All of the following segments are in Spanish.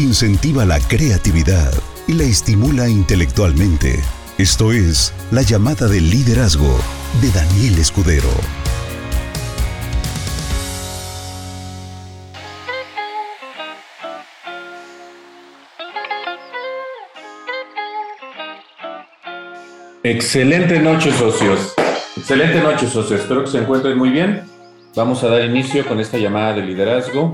incentiva la creatividad y la estimula intelectualmente. Esto es La llamada del liderazgo de Daniel Escudero. Excelente noche, socios. Excelente noche, socios. Espero que se encuentren muy bien. Vamos a dar inicio con esta llamada de liderazgo.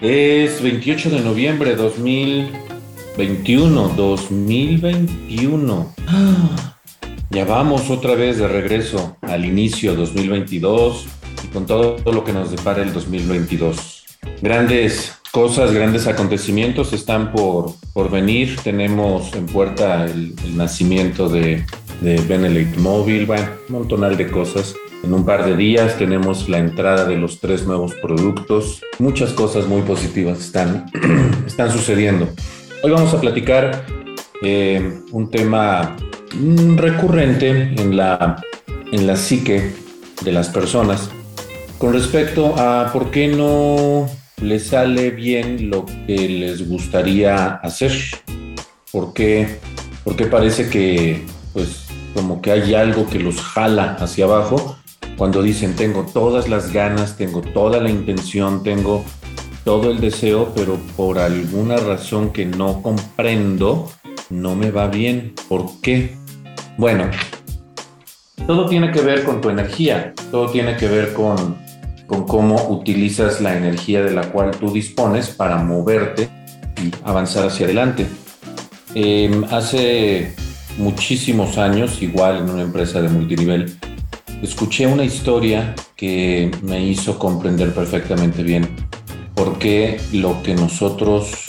Es 28 de noviembre de 2021. 2021. Ya vamos otra vez de regreso al inicio 2022 y con todo lo que nos depara el 2022. Grandes cosas, grandes acontecimientos están por, por venir. Tenemos en puerta el, nacimiento de de Móvil, bueno, un montonal de cosas. En un par de días tenemos la entrada de los tres nuevos productos. Muchas cosas muy positivas están, están sucediendo. Hoy vamos a platicar eh, un tema recurrente en la, en la psique de las personas con respecto a por qué no les sale bien lo que les gustaría hacer. ¿Por qué, porque parece que pues como que hay algo que los jala hacia abajo, cuando dicen tengo todas las ganas, tengo toda la intención, tengo todo el deseo, pero por alguna razón que no comprendo, no me va bien. ¿Por qué? Bueno, todo tiene que ver con tu energía, todo tiene que ver con, con cómo utilizas la energía de la cual tú dispones para moverte y avanzar hacia adelante. Em, hace muchísimos años, igual en una empresa de multinivel, escuché una historia que me hizo comprender perfectamente bien por qué lo que nosotros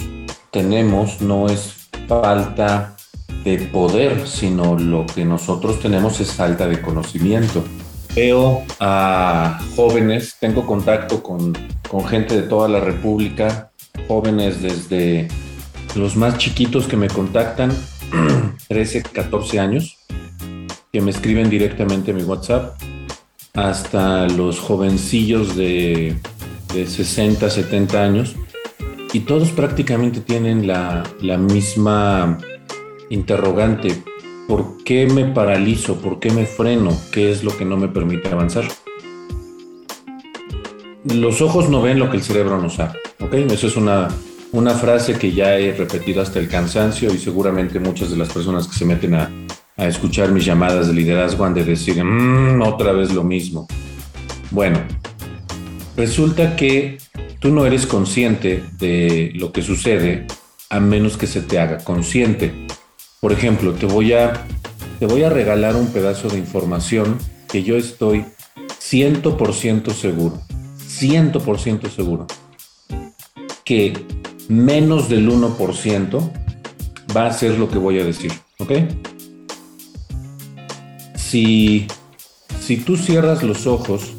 tenemos no es falta de poder, sino lo que nosotros tenemos es falta de conocimiento. Veo a jóvenes, tengo contacto con, con gente de toda la República, jóvenes desde los más chiquitos que me contactan 13, 14 años, que me escriben directamente a mi WhatsApp, hasta los jovencillos de, de 60, 70 años, y todos prácticamente tienen la, la misma interrogante. ¿Por qué me paralizo? ¿Por qué me freno? ¿Qué es lo que no me permite avanzar? Los ojos no ven lo que el cerebro no sabe. ¿ok? Eso es una una frase que ya he repetido hasta el cansancio y seguramente muchas de las personas que se meten a, escuchar mis llamadas de liderazgo han de decir, mmm, otra vez lo mismo. Bueno, resulta que tú no eres consciente de lo que sucede a menos que se te haga consciente. Por ejemplo, te voy a, te voy a regalar un pedazo de información que yo estoy 100% seguro, 100% seguro, que menos del 1% va a ser lo que voy a decir, ¿ok? Si, si tú cierras los ojos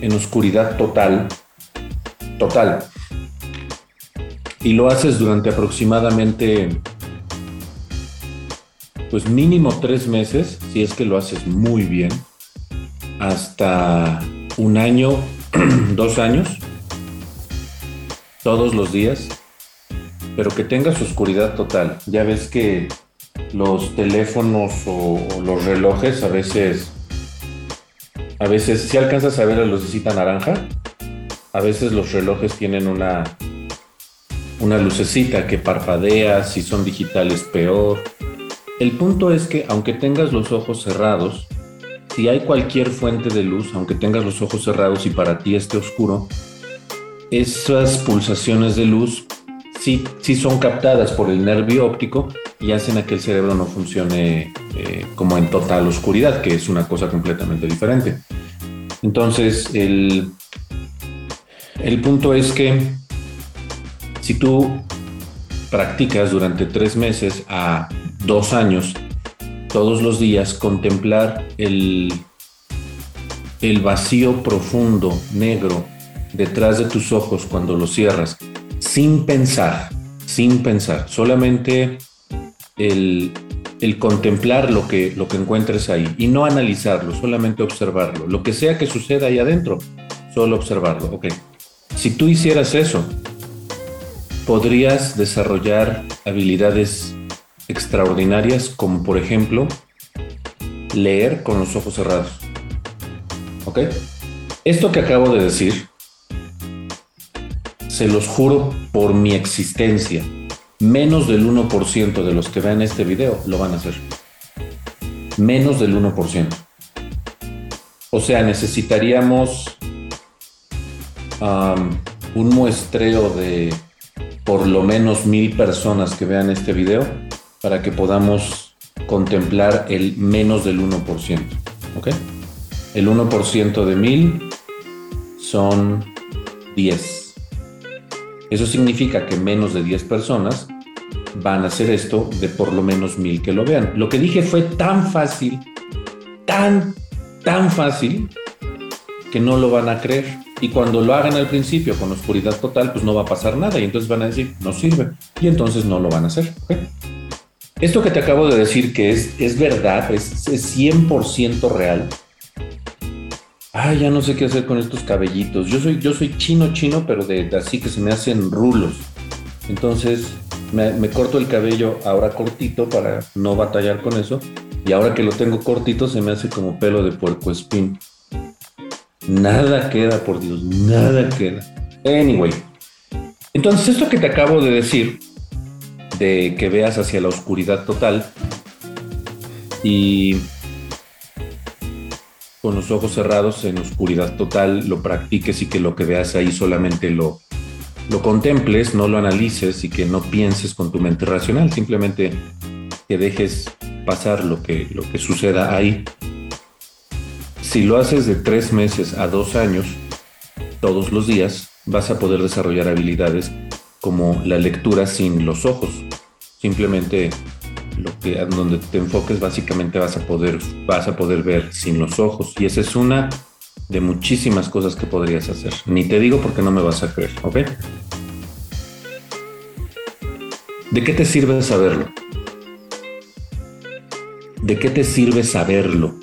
en oscuridad total, total, y lo haces durante aproximadamente, pues mínimo tres meses, si es que lo haces muy bien, hasta un año, dos años, todos los días, pero que tengas oscuridad total. Ya ves que los teléfonos o, los relojes a veces, a veces, si alcanzas a ver la lucecita naranja, a veces los relojes tienen una, una lucecita que parpadea, si son digitales peor. El punto es que aunque tengas los ojos cerrados, si hay cualquier fuente de luz, aunque tengas los ojos cerrados y para ti esté oscuro, esas pulsaciones de luz sí, sí son captadas por el nervio óptico y hacen a que el cerebro no funcione eh, como en total oscuridad, que es una cosa completamente diferente. Entonces, el, el punto es que si tú practicas durante tres meses a dos años, todos los días, contemplar el, el vacío profundo, negro, detrás de tus ojos cuando los cierras, sin pensar, sin pensar, solamente el, contemplar lo que, lo que encuentres ahí y no analizarlo, solamente observarlo. Lo que sea que suceda ahí adentro, solo observarlo. Ok. Si tú hicieras eso podrías desarrollar habilidades extraordinarias como por ejemplo leer con los ojos cerrados. ¿Ok? Esto que acabo de decir, se los juro por mi existencia, menos del 1% de los que vean este video lo van a hacer. Menos del 1%. O sea, necesitaríamos un muestreo de por lo menos mil personas que vean este video para que podamos contemplar el menos del 1%. ¿Ok? El 1% de mil son 10. Eso significa que menos de 10 personas van a hacer esto de por lo menos mil que lo vean. Lo que dije fue tan fácil, tan, tan fácil, que no lo van a creer. Y cuando lo hagan al principio con oscuridad total, pues no va a pasar nada. Y entonces van a decir, no sirve. Y entonces no lo van a hacer. Esto que te acabo de decir que es, es verdad, es, es 100% real. Ay, ya no sé qué hacer con estos cabellitos. Yo soy, yo soy chino, chino, pero así que se me hacen rulos. Entonces me, me, corto el cabello ahora cortito para no batallar con eso. Y ahora que lo tengo cortito se me hace como pelo de puerco espín. Nada queda, por Dios, nada queda. Anyway. Entonces esto que te acabo de decir de que veas hacia la oscuridad total y con los ojos cerrados en oscuridad total lo practiques y que lo que veas ahí solamente lo, lo contemples, no lo analices y que no pienses con tu mente racional, simplemente que dejes pasar lo que, lo que suceda ahí. Si lo haces de tres meses a dos años, todos los días, vas a poder desarrollar habilidades como la lectura sin los ojos. Simplemente lo que donde te enfoques básicamente vas a poder vas a poder ver sin los ojos y esa es una de muchísimas cosas que podrías hacer. Ni te digo porque no me vas a creer, ¿ok? ¿De qué te sirve saberlo? ¿De qué te sirve saberlo?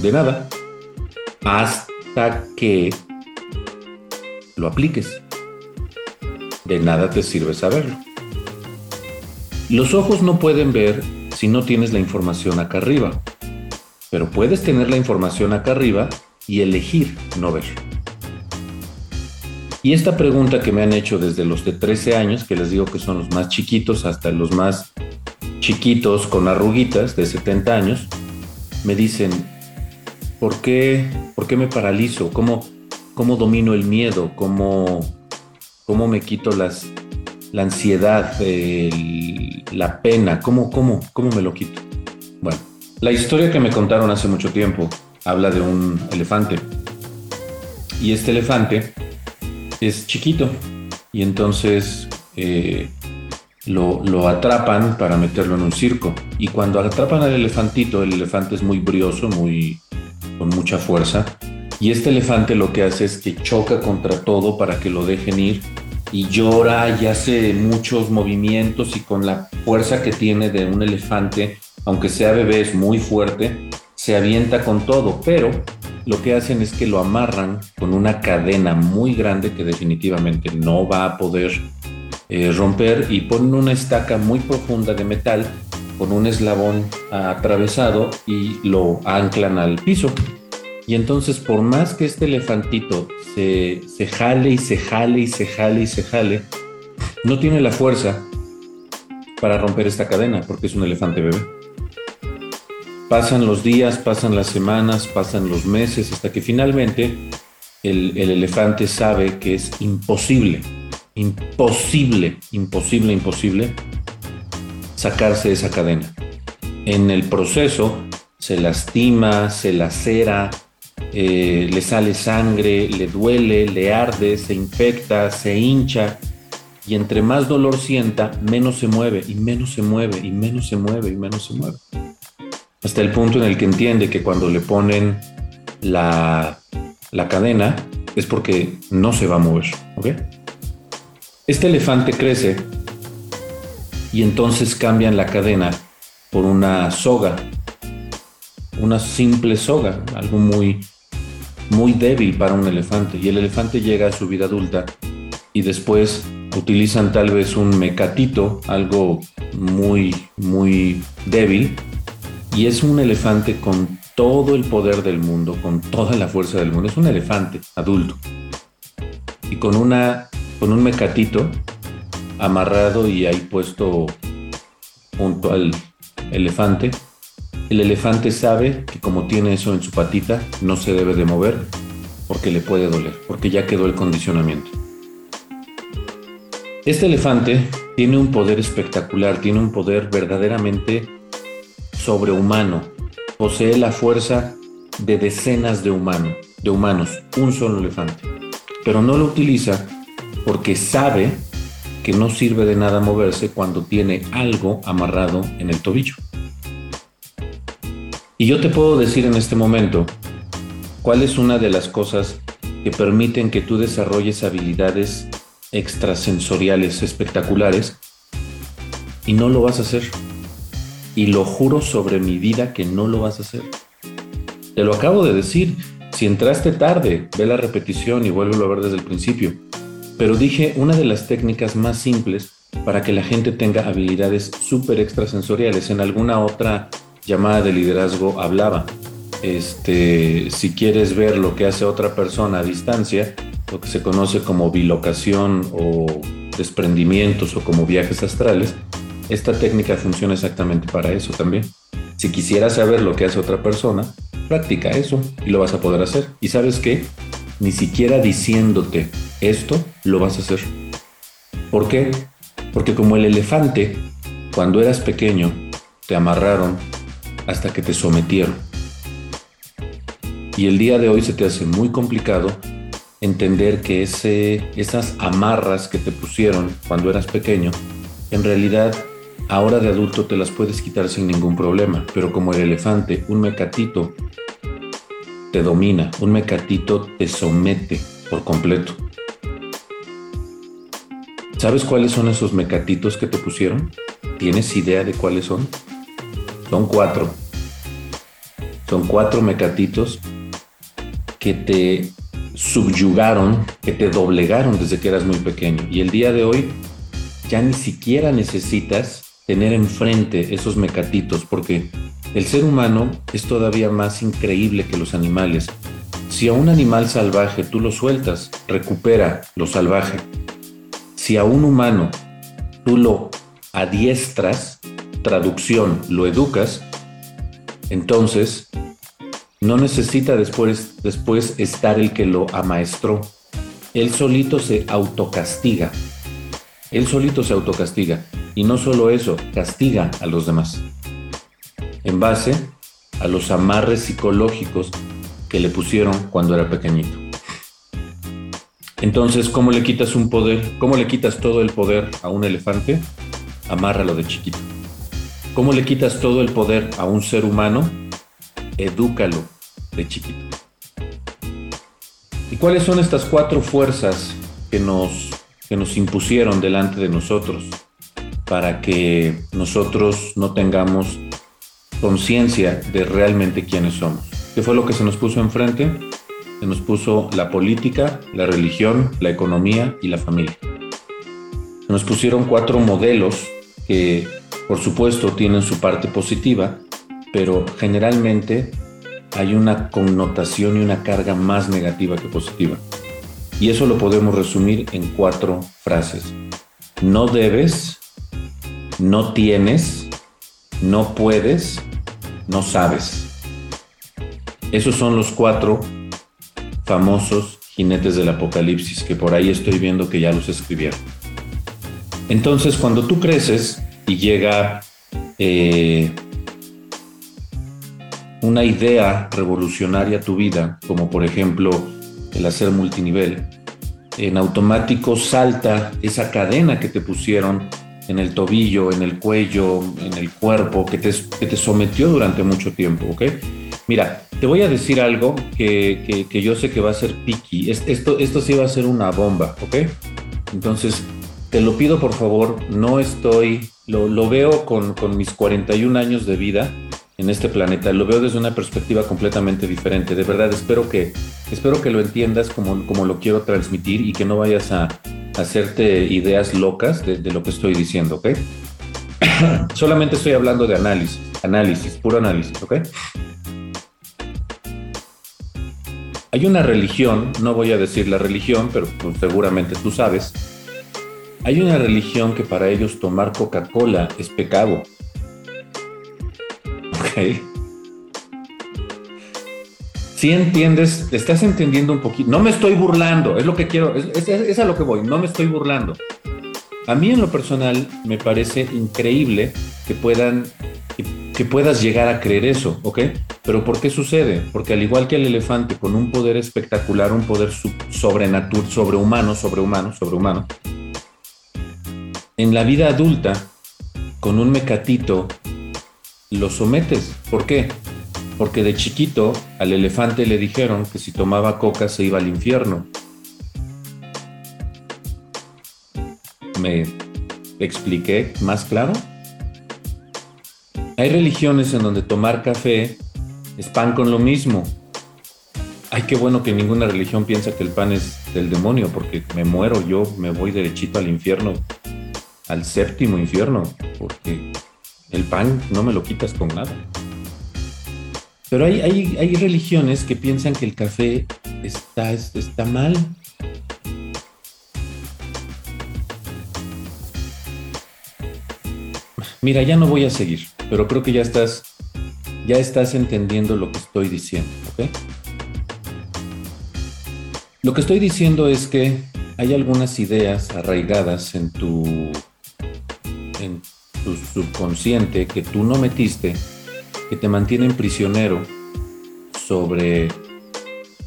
De nada. Hasta que lo apliques de nada te sirve saberlo. Los ojos no pueden ver si no tienes la información acá arriba, pero puedes tener la información acá arriba y elegir no ver. Y esta pregunta que me han hecho desde los de 13 años, que les digo que son los más chiquitos hasta los más chiquitos con arruguitas de 70 años, me dicen, ¿por qué, por qué me paralizo? ¿Cómo, ¿Cómo domino el miedo? ¿Cómo, cómo me quito las, la ansiedad, la pena, ¿Cómo, cómo, cómo me lo quito. Bueno, la historia que me contaron hace mucho tiempo habla de un elefante. Y este elefante es chiquito y entonces eh, lo, lo, atrapan para meterlo en un circo. Y cuando atrapan al elefantito, el elefante es muy brioso, muy, con mucha fuerza y este elefante lo que hace es que choca contra todo para que lo dejen ir y llora y hace muchos movimientos y con la fuerza que tiene de un elefante, aunque sea bebé, es muy fuerte, se avienta con todo, pero lo que hacen es que lo amarran con una cadena muy grande que definitivamente no va a poder eh, romper y ponen una estaca muy profunda de metal con un eslabón atravesado y lo anclan al piso. Y entonces, por más que este elefantito se, jale y se jale y se jale y se jale, no tiene la fuerza para romper esta cadena porque es un elefante bebé. Pasan los días, pasan las semanas, pasan los meses, hasta que finalmente el, el elefante sabe que es imposible, imposible, imposible, imposible sacarse de esa cadena. En el proceso se lastima, se lacera, eh, le sale sangre, le duele, le arde, se infecta, se hincha. Y entre más dolor sienta, menos se mueve y menos se mueve y menos se mueve y menos se mueve. Hasta el punto en el que entiende que cuando le ponen la, la cadena es porque no se va a mover. Este elefante crece y entonces cambian la cadena por una soga, una simple soga, algo muy muy débil para un elefante y el elefante llega a su vida adulta y después utilizan tal vez un mecatito, algo muy, muy débil, y es un elefante con todo el poder del mundo, con toda la fuerza del mundo. Es un elefante adulto. Y con, una, con un mecatito amarrado y ahí puesto junto al elefante. El elefante sabe que como tiene eso en su patita, no se debe de mover porque le puede doler, porque ya quedó el condicionamiento. Este elefante tiene un poder espectacular, tiene un poder verdaderamente sobrehumano. Posee la fuerza de decenas de humanos, de humanos, un solo elefante. Pero no lo utiliza porque sabe que no sirve de nada moverse cuando tiene algo amarrado en el tobillo. Y yo te puedo decir en este momento cuál es una de las cosas que permiten que tú desarrolles habilidades extrasensoriales espectaculares y no lo vas a hacer. Y lo juro sobre mi vida que no lo vas a hacer. Te lo acabo de decir. Si entraste tarde, ve la repetición y vuélvelo a ver desde el principio. Pero dije una de las técnicas más simples para que la gente tenga habilidades súper extrasensoriales. En alguna otra llamada de liderazgo hablaba. Este, si quieres ver lo que hace otra persona a distancia, lo que se conoce como bilocación o desprendimientos o como viajes astrales, esta técnica funciona exactamente para eso también. Si quisieras saber lo que hace otra persona, practica eso y lo vas a poder hacer. ¿Y sabes qué? Ni siquiera diciéndote esto lo vas a hacer. ¿Por qué? Porque como el elefante, cuando eras pequeño, te amarraron hasta que te sometieron. Y el día de hoy se te hace muy complicado entender que esas amarras que te pusieron cuando eras pequeño, en realidad ahora de adulto te las puedes quitar sin ningún problema. Pero como el elefante, un mecatito te domina, un mecatito te somete por completo. ¿Sabes cuáles son esos mecatitos que te pusieron? ¿Tienes idea de cuáles son? Son cuatro. Son cuatro mecatitos que te subyugaron, que te doblegaron desde que eras muy pequeño. Y el día de hoy ya ni siquiera necesitas tener enfrente esos mecatitos porque el ser humano es todavía más increíble que los animales. Si a un animal salvaje tú lo sueltas, recupera lo salvaje si a un humano tú lo adiestras, traducción, lo educas, entonces no necesita después, después estar el que lo amaestró. Él solito se autocastiga. Él solito se autocastiga. Y no solo eso, castiga a los demás. En base a los amarres psicológicos que le pusieron cuando era pequeñito. Entonces, ¿cómo le quitas un poder? ¿Cómo le quitas todo el poder a un elefante? Amárralo de chiquito. ¿Cómo le quitas todo el poder a un ser humano? Edúcalo de chiquito. ¿Y cuáles son estas cuatro fuerzas que nos, que nos impusieron delante de nosotros para que nosotros no tengamos conciencia de realmente quiénes somos? ¿Qué fue lo que se nos puso enfrente? se nos puso la política, la religión, la economía y la familia. Se nos pusieron cuatro modelos que, por supuesto, tienen su parte positiva, pero generalmente hay una connotación y una carga más negativa que positiva. Y eso lo podemos resumir en cuatro frases. No debes, no tienes, no puedes, no sabes. Esos son los cuatro famosos jinetes del apocalipsis, que por ahí estoy viendo que ya los escribieron. Entonces, cuando tú creces y llega eh, una idea revolucionaria a tu vida, como por ejemplo el hacer multinivel, en automático salta esa cadena que te pusieron en el tobillo, en el cuello, en el cuerpo, que te, que te sometió durante mucho tiempo, ¿ok? Mira, te voy a decir algo que, yo sé que va a ser picky. Esto, esto sí va a ser una bomba, ¿ok? Entonces, te lo pido por favor, no estoy, lo, veo con, mis 41 años de vida en este planeta, lo veo desde una perspectiva completamente diferente. De verdad, espero que, espero que lo entiendas como, como lo quiero transmitir y que no vayas a, hacerte ideas locas de, de lo que estoy diciendo, ¿ok? Solamente estoy hablando de análisis, análisis, puro análisis, ¿ok? Hay una religión, no voy a decir la religión, pero pues, seguramente tú sabes. Hay una religión que para ellos tomar Coca-Cola es pecado. ¿Ok? Si entiendes, estás entendiendo un poquito. No me estoy burlando, es lo que quiero, es, a lo que voy, no me estoy burlando. A mí en lo personal me parece increíble que puedan que puedas llegar a creer eso, ¿ok? Pero ¿por qué sucede? Porque al igual que el elefante con un poder espectacular, un poder sobrenatural, sobrehumano, sobrehumano, sobrehumano, en la vida adulta, con un mecatito, lo sometes. ¿Por qué? Porque de chiquito al elefante le dijeron que si tomaba coca se iba al infierno. ¿Me expliqué más claro? Hay religiones en donde tomar café es pan con lo mismo. Ay, qué bueno que ninguna religión piensa que el pan es del demonio, porque me muero, yo me voy derechito al infierno, al séptimo infierno, porque el pan no me lo quitas con nada. Pero hay, hay, religiones que piensan que el café está, está mal. Mira, ya no voy a seguir pero creo que ya estás, ya estás entendiendo lo que estoy diciendo, ¿ok? Lo que estoy diciendo es que hay algunas ideas arraigadas en tu, en tu subconsciente que tú no metiste, que te mantienen prisionero sobre,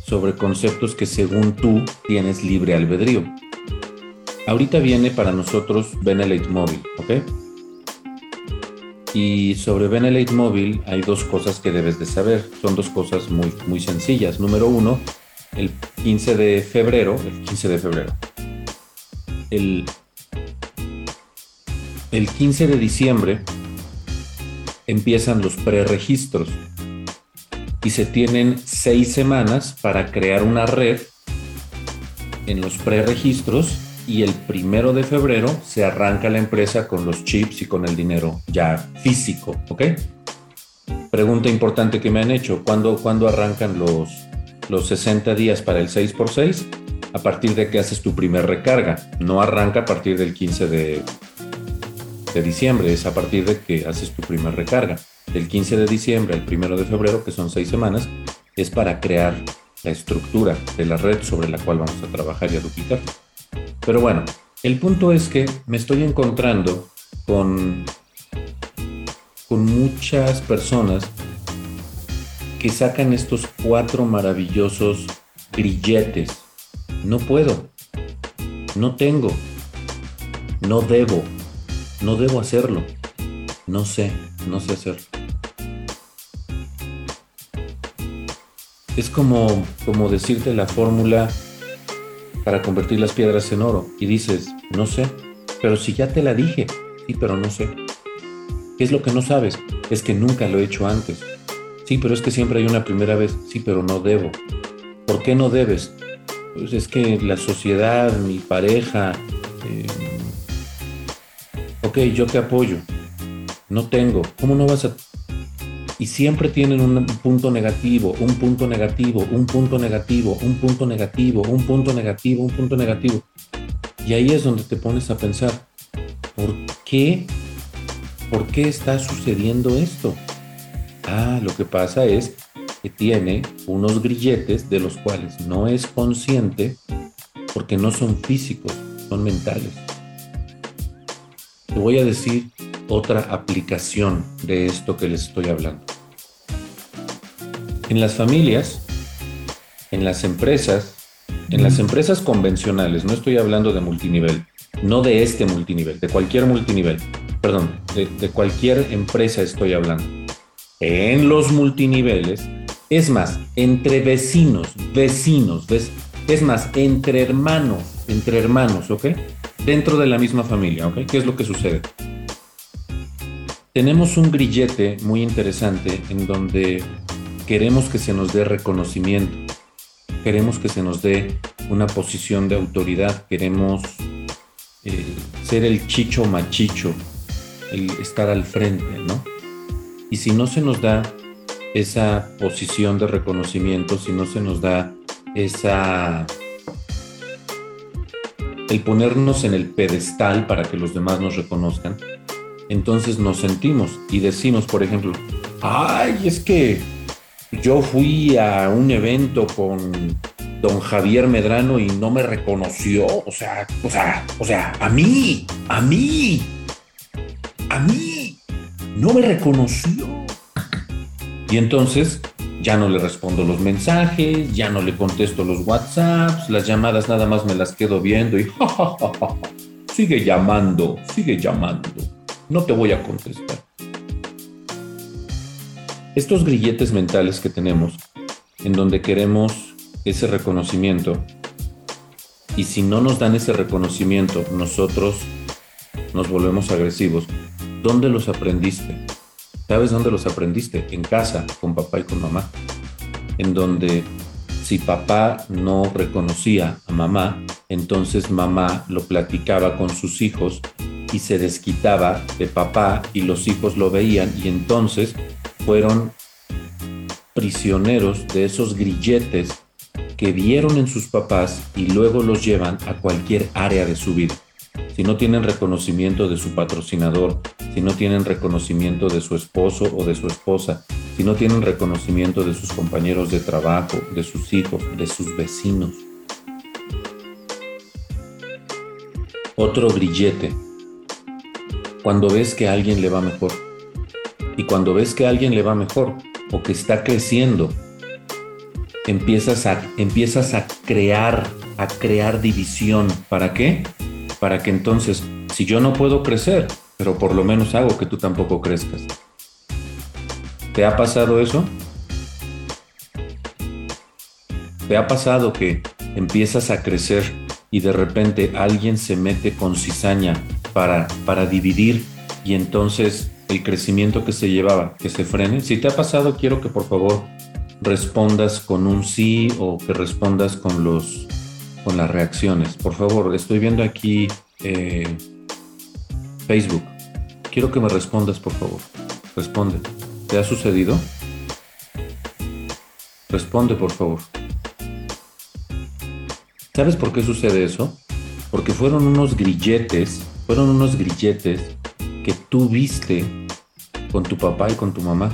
sobre conceptos que según tú tienes libre albedrío. Ahorita viene para nosotros Benelete Móvil, ¿ok? Y sobre Benelete Móvil hay dos cosas que debes de saber. Son dos cosas muy, muy sencillas. Número uno, el 15 de febrero, el 15 de febrero, el, el 15 de diciembre empiezan los preregistros y se tienen seis semanas para crear una red en los preregistros y el primero de febrero se arranca la empresa con los chips y con el dinero ya físico, ¿ok? Pregunta importante que me han hecho, ¿cuándo, ¿cuándo arrancan los, los 60 días para el 6x6? A partir de que haces tu primer recarga, no arranca a partir del 15 de, de diciembre, es a partir de que haces tu primer recarga. Del 15 de diciembre al 1 de febrero, que son seis semanas, es para crear la estructura de la red sobre la cual vamos a trabajar y a duplicar. Pero bueno, el punto es que me estoy encontrando con, con muchas personas que sacan estos cuatro maravillosos grilletes. No puedo, no tengo, no debo, no debo hacerlo, no sé, no sé hacerlo. Es como, como decirte la fórmula para convertir las piedras en oro y dices, no sé, pero si ya te la dije, sí, pero no sé. ¿Qué es lo que no sabes? Es que nunca lo he hecho antes. Sí, pero es que siempre hay una primera vez. Sí, pero no debo. ¿Por qué no debes? Pues es que la sociedad, mi pareja... Eh, ok, yo te apoyo. No tengo. ¿Cómo no vas a y siempre tienen un punto negativo, un punto negativo, un punto negativo, un punto negativo, un punto negativo, un punto negativo. Y ahí es donde te pones a pensar, ¿por qué? ¿Por qué está sucediendo esto? Ah, lo que pasa es que tiene unos grilletes de los cuales no es consciente porque no son físicos, son mentales. Te voy a decir otra aplicación de esto que les estoy hablando. En las familias, en las empresas, en las empresas convencionales, no estoy hablando de multinivel, no de este multinivel, de cualquier multinivel, perdón, de, cualquier empresa estoy hablando. En los multiniveles, es más, entre vecinos, vecinos, ¿ves? es más, entre hermanos, entre hermanos, ¿ok? Dentro de la misma familia, ¿ok? ¿Qué es lo que sucede? Tenemos un grillete muy interesante en donde queremos que se nos dé reconocimiento, queremos que se nos dé una posición de autoridad, queremos eh, ser el chicho machicho, estar al frente, ¿no? Y si no se nos da esa posición de reconocimiento, si no se nos da esa el ponernos en el pedestal para que los demás nos reconozcan, entonces nos sentimos y decimos, por ejemplo, ay, es que yo fui a un evento con don Javier Medrano y no me reconoció, o sea, o sea, o sea, a mí, a mí, a mí, no me reconoció. Y entonces ya no le respondo los mensajes, ya no le contesto los WhatsApps, las llamadas nada más me las quedo viendo y sigue llamando, sigue llamando, no te voy a contestar. Estos grilletes mentales que tenemos, en donde queremos ese reconocimiento, y si no nos dan ese reconocimiento, nosotros nos volvemos agresivos, ¿dónde los aprendiste? ¿Sabes dónde los aprendiste? En casa, con papá y con mamá. En donde si papá no reconocía a mamá, entonces mamá lo platicaba con sus hijos y se desquitaba de papá y los hijos lo veían y entonces fueron prisioneros de esos grilletes que vieron en sus papás y luego los llevan a cualquier área de su vida si no tienen reconocimiento de su patrocinador, si no tienen reconocimiento de su esposo o de su esposa, si no tienen reconocimiento de sus compañeros de trabajo, de sus hijos, de sus vecinos. Otro grillete. Cuando ves que a alguien le va mejor. Y cuando ves que a alguien le va mejor o que está creciendo, empiezas a, empiezas a crear, a crear división. ¿Para qué? para que entonces, si yo no puedo crecer, pero por lo menos hago que tú tampoco crezcas. ¿Te ha pasado eso? ¿Te ha pasado que empiezas a crecer y de repente alguien se mete con cizaña para, para dividir y entonces el crecimiento que se llevaba, que se frene? Si te ha pasado, quiero que por favor respondas con un sí o que respondas con los con las reacciones. Por favor, estoy viendo aquí eh, Facebook. Quiero que me respondas, por favor. Responde. ¿Te ha sucedido? Responde, por favor. ¿Sabes por qué sucede eso? Porque fueron unos grilletes, fueron unos grilletes que tú viste con tu papá y con tu mamá.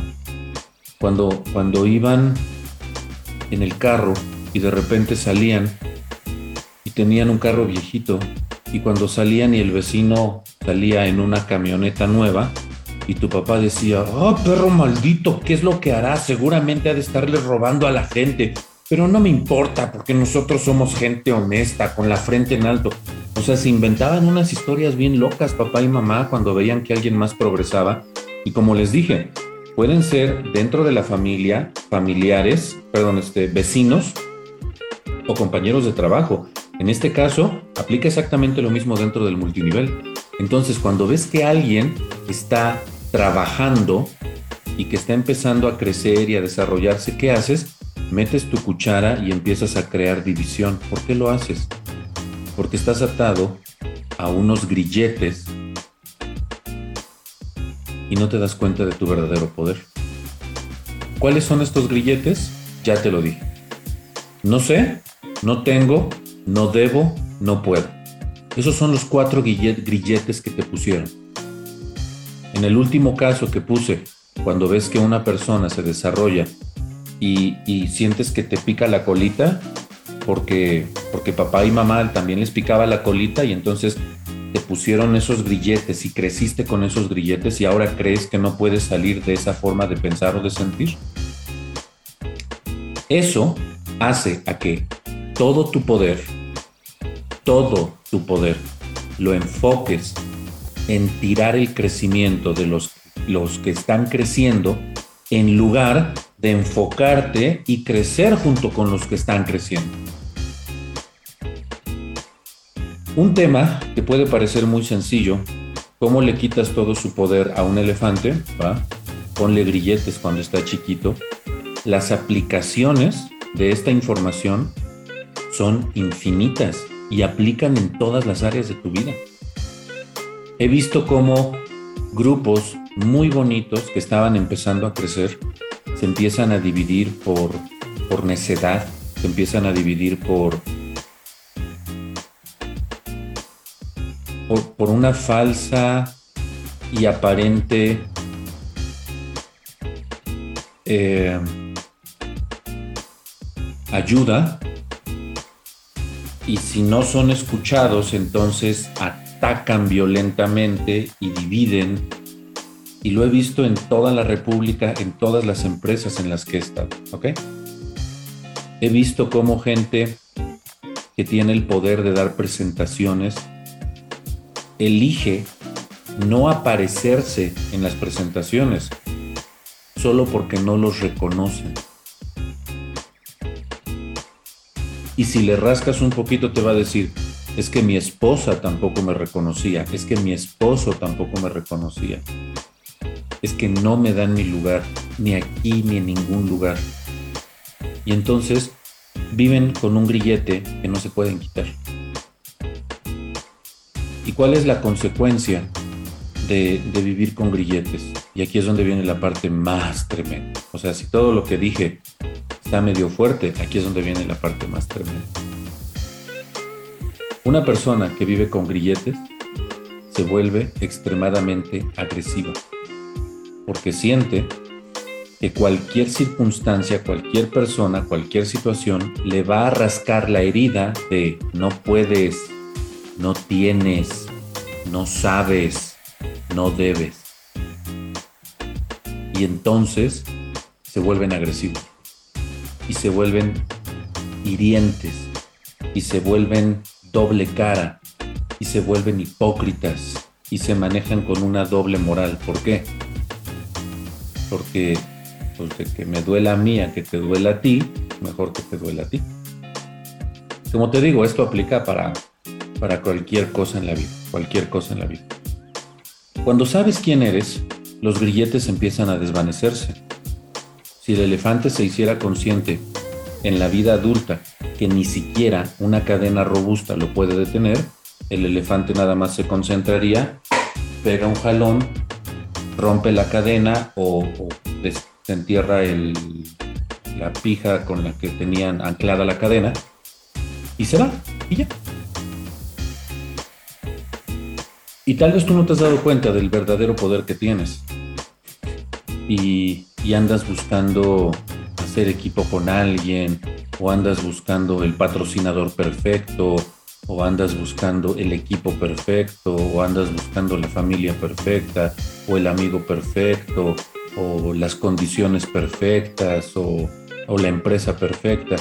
Cuando, cuando iban en el carro y de repente salían tenían un carro viejito y cuando salían y el vecino salía en una camioneta nueva y tu papá decía, oh perro maldito, ¿qué es lo que hará? Seguramente ha de estarle robando a la gente, pero no me importa porque nosotros somos gente honesta, con la frente en alto. O sea, se inventaban unas historias bien locas papá y mamá cuando veían que alguien más progresaba y como les dije, pueden ser dentro de la familia, familiares, perdón, este, vecinos o compañeros de trabajo. En este caso, aplica exactamente lo mismo dentro del multinivel. Entonces, cuando ves que alguien está trabajando y que está empezando a crecer y a desarrollarse, ¿qué haces? Metes tu cuchara y empiezas a crear división. ¿Por qué lo haces? Porque estás atado a unos grilletes y no te das cuenta de tu verdadero poder. ¿Cuáles son estos grilletes? Ya te lo dije. No sé, no tengo, no debo, no puedo. Esos son los cuatro grilletes que te pusieron. En el último caso que puse, cuando ves que una persona se desarrolla y, sientes que te pica la colita, porque, porque papá y mamá también les picaba la colita y entonces te pusieron esos grilletes y creciste con esos grilletes y ahora crees que no puedes salir de esa forma de pensar o de sentir. Eso hace a que todo tu poder, todo poder, lo enfoques en tirar el crecimiento de los, los que están creciendo en lugar de enfocarte y crecer junto con los que están creciendo. Un tema que puede parecer muy sencillo, ¿cómo le quitas todo su poder a un elefante? Ponle grilletes cuando está chiquito. Las aplicaciones de esta información son infinitas y aplican en todas las áreas de tu vida. He visto cómo grupos muy bonitos que estaban empezando a crecer se empiezan a dividir por, por necedad, se empiezan a dividir por, por, una falsa y aparente eh, ayuda y si no son escuchados entonces atacan violentamente y dividen y lo he visto en toda la República, en todas las empresas en las que he estado, ¿ok? He visto cómo gente que tiene el poder de dar presentaciones elige no aparecerse en las presentaciones solo porque no los reconocen. Y si le rascas un poquito te va a decir, es que mi esposa tampoco me reconocía, es que mi esposo tampoco me reconocía es que no me dan mi lugar, ni aquí ni en ningún lugar. Y entonces viven con un grillete que no se pueden quitar. ¿Y cuál es la consecuencia de, vivir con grilletes? Y aquí es donde viene la parte más tremenda. O sea, si todo lo que dije está medio fuerte, aquí es donde viene la parte más tremenda. Una persona que vive con grilletes se vuelve extremadamente agresiva porque siente que cualquier circunstancia, cualquier persona, cualquier situación le va a rascar la herida de no puedes, no tienes, no sabes, no debes. Y entonces se vuelven agresivos y se vuelven hirientes y se vuelven doble cara y se vuelven hipócritas y se manejan con una doble moral. ¿Por qué? porque pues, que me duela a mí a que te duela a ti, mejor que te duela a ti. Como te digo, esto aplica para, para cualquier cosa en la vida, cualquier cosa en la vida. Cuando sabes quién eres, los grilletes empiezan a desvanecerse. Si el elefante se hiciera consciente en la vida adulta que ni siquiera una cadena robusta lo puede detener, el elefante nada más se concentraría, pega un jalón rompe la cadena o, desentierra la pija con la que tenían anclada la cadena y se va y ya. Y tal vez tú no te has dado cuenta del verdadero poder que tienes y, y andas buscando hacer equipo con alguien o andas buscando el patrocinador perfecto o andas buscando el equipo perfecto, o andas buscando la familia perfecta, o el amigo perfecto, o las condiciones perfectas, o, la empresa perfecta.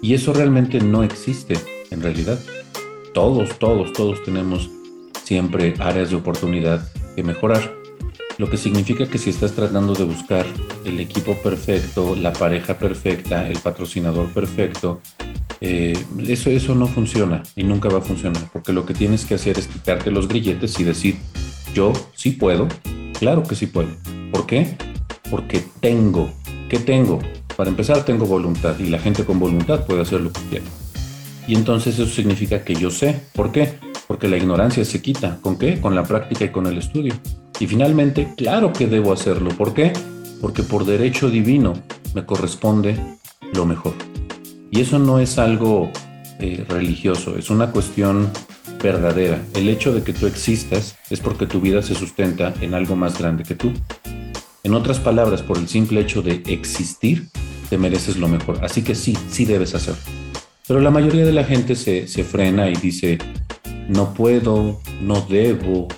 Y eso realmente no existe en realidad. Todos, todos, todos tenemos siempre áreas de oportunidad que mejorar. Lo que significa que si estás tratando de buscar el equipo perfecto, la pareja perfecta, el patrocinador perfecto, eh, eso, eso no funciona y nunca va a funcionar, porque lo que tienes que hacer es quitarte los grilletes y decir, yo sí puedo, claro que sí puedo. ¿Por qué? Porque tengo. ¿Qué tengo? Para empezar, tengo voluntad y la gente con voluntad puede hacer lo que quiera. Y entonces eso significa que yo sé. ¿Por qué? Porque la ignorancia se quita. ¿Con qué? Con la práctica y con el estudio. Y finalmente, claro que debo hacerlo. ¿Por qué? Porque por derecho divino me corresponde lo mejor. Y eso no es algo eh, religioso, es una cuestión verdadera. El hecho de que tú existas es porque tu vida se sustenta en algo más grande que tú. En otras palabras, por el simple hecho de existir, te mereces lo mejor. Así que sí, sí debes hacerlo. Pero la mayoría de la gente se, se frena y dice, no puedo, no debo.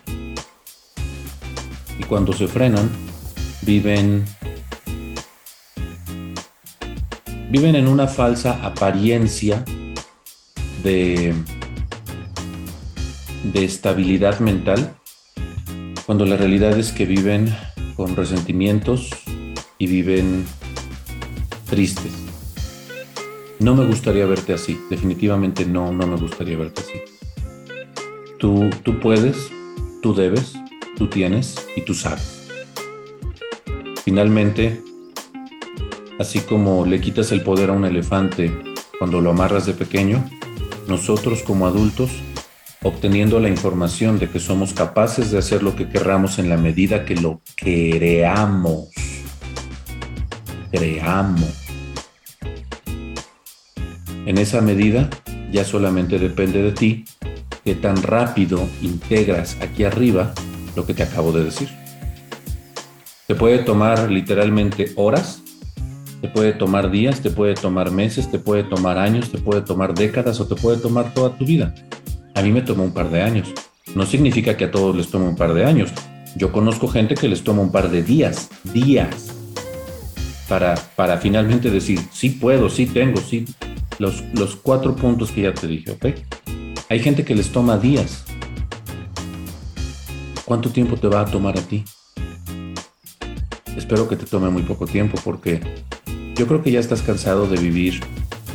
Y cuando se frenan, viven viven en una falsa apariencia de, de estabilidad mental, cuando la realidad es que viven con resentimientos y viven tristes. No me gustaría verte así, definitivamente no, no me gustaría verte así. Tú, tú puedes, tú debes, tú tienes y tú sabes. Finalmente, Así como le quitas el poder a un elefante cuando lo amarras de pequeño, nosotros como adultos obteniendo la información de que somos capaces de hacer lo que querramos en la medida que lo creamos. Creamos. En esa medida ya solamente depende de ti que tan rápido integras aquí arriba lo que te acabo de decir. Te puede tomar literalmente horas, te puede tomar días, te puede tomar meses, te puede tomar años, te puede tomar décadas o te puede tomar toda tu vida. A mí me tomó un par de años. No significa que a todos les tome un par de años. Yo conozco gente que les toma un par de días, días, para, para finalmente decir, sí puedo, sí tengo, sí. Los, los cuatro puntos que ya te dije, ¿ok? Hay gente que les toma días. ¿Cuánto tiempo te va a tomar a ti? Espero que te tome muy poco tiempo porque yo creo que ya estás cansado de vivir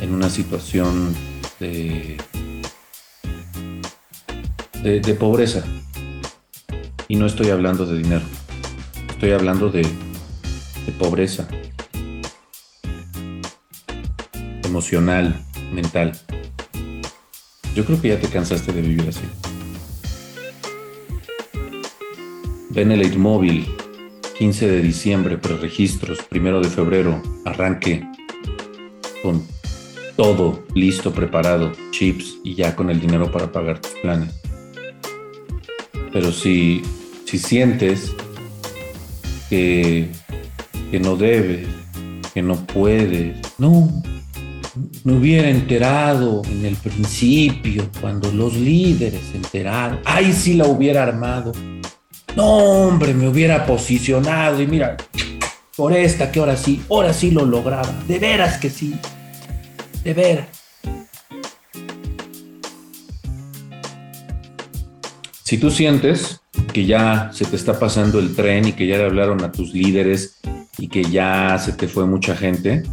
en una situación de, de, pobreza. Y no estoy hablando de dinero, estoy hablando de, de pobreza emocional, mental. Yo creo que ya te cansaste de vivir así. Benelete Móvil 15 de diciembre, preregistros, primero de febrero, arranque con todo listo, preparado, chips y ya con el dinero para pagar tus planes. Pero si, si sientes que, que no debes, que no puedes, no, me hubiera enterado en el principio, cuando los líderes se enteraron, ay, sí la hubiera armado. No, hombre, me hubiera posicionado y mira, por esta que ahora sí, ahora sí lo lograba. De veras que sí. De veras. Si tú sientes que ya se te está pasando el tren y que ya le hablaron a tus líderes y que ya se te fue mucha gente,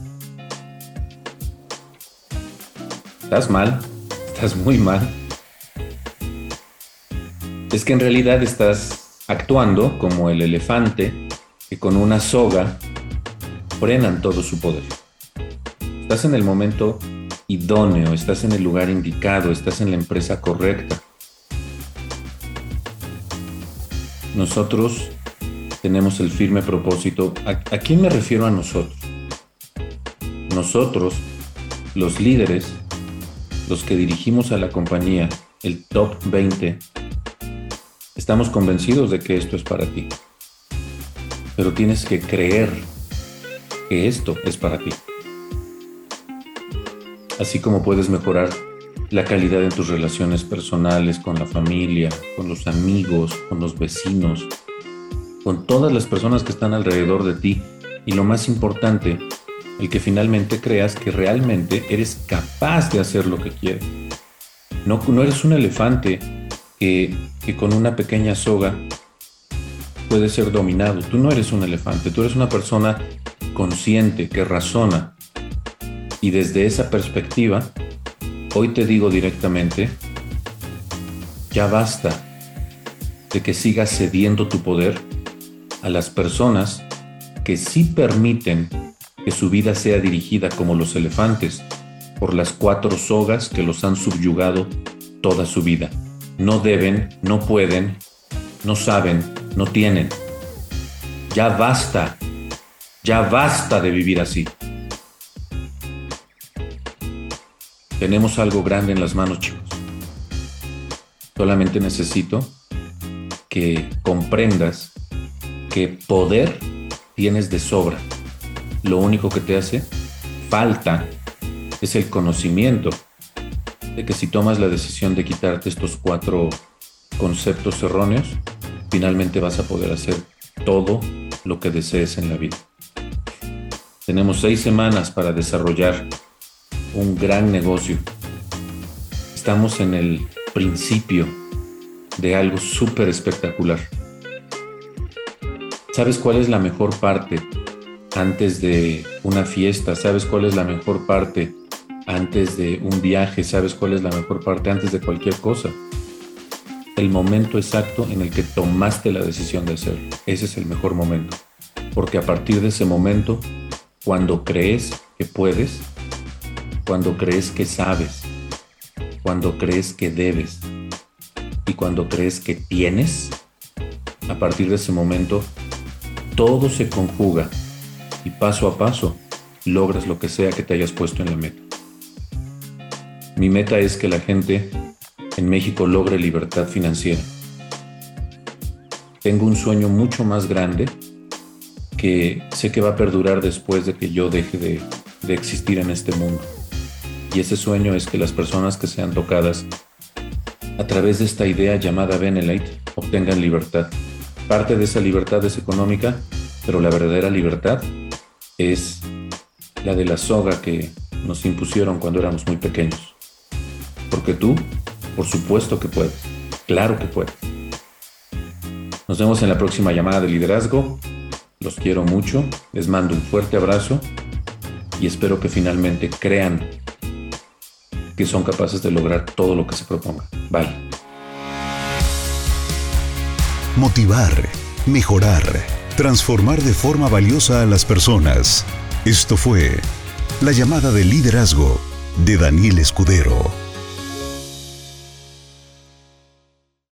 estás mal, estás muy mal. Es que en realidad estás actuando como el elefante que con una soga frenan todo su poder. Estás en el momento idóneo, estás en el lugar indicado, estás en la empresa correcta. Nosotros tenemos el firme propósito. ¿A, ¿A, quién me refiero a nosotros? Nosotros, los líderes, los que dirigimos a la compañía, el top 20, Estamos convencidos de que esto es para ti. Pero tienes que creer que esto es para ti. Así como puedes mejorar la calidad en tus relaciones personales con la familia, con los amigos, con los vecinos, con todas las personas que están alrededor de ti y lo más importante, el que finalmente creas que realmente eres capaz de hacer lo que quieres. No, no eres un elefante que, con una pequeña soga puede ser dominado. Tú no eres un elefante, tú eres una persona consciente que razona. Y desde esa perspectiva, hoy te digo directamente, ya basta de que sigas cediendo tu poder a las personas que sí permiten que su vida sea dirigida como los elefantes por las cuatro sogas que los han subyugado toda su vida no deben, no pueden, no saben, no tienen. Ya basta, ya basta de vivir así. Tenemos algo grande en las manos, chicos. Solamente necesito que comprendas que poder tienes de sobra. Lo único que te hace falta es el conocimiento de que si tomas la decisión de quitarte estos cuatro conceptos erróneos, finalmente vas a poder hacer todo lo que desees en la vida. Tenemos seis semanas para desarrollar un gran negocio. Estamos en el principio de algo súper espectacular. ¿Sabes cuál es la mejor parte antes de una fiesta? ¿Sabes cuál es la mejor parte antes de un viaje, sabes cuál es la mejor parte antes de cualquier cosa. El momento exacto en el que tomaste la decisión de hacerlo. Ese es el mejor momento. Porque a partir de ese momento, cuando crees que puedes, cuando crees que sabes, cuando crees que debes, y cuando crees que tienes, a partir de ese momento, todo se conjuga y paso a paso logras lo que sea que te hayas puesto en la meta. Mi meta es que la gente en México logre libertad financiera. Tengo un sueño mucho más grande que sé que va a perdurar después de que yo deje de, existir en este mundo. Y ese sueño es que las personas que sean tocadas a través de esta idea llamada Benelite obtengan libertad. Parte de esa libertad es económica, pero la verdadera libertad es la de la soga que nos impusieron cuando éramos muy pequeños. Porque tú, por supuesto que puedes, claro que puedes. Nos vemos en la próxima llamada de liderazgo. Los quiero mucho, les mando un fuerte abrazo y espero que finalmente crean que son capaces de lograr todo lo que se proponga. Bye. Motivar, mejorar, transformar de forma valiosa a las personas. Esto fue La llamada de liderazgo de Daniel Escudero.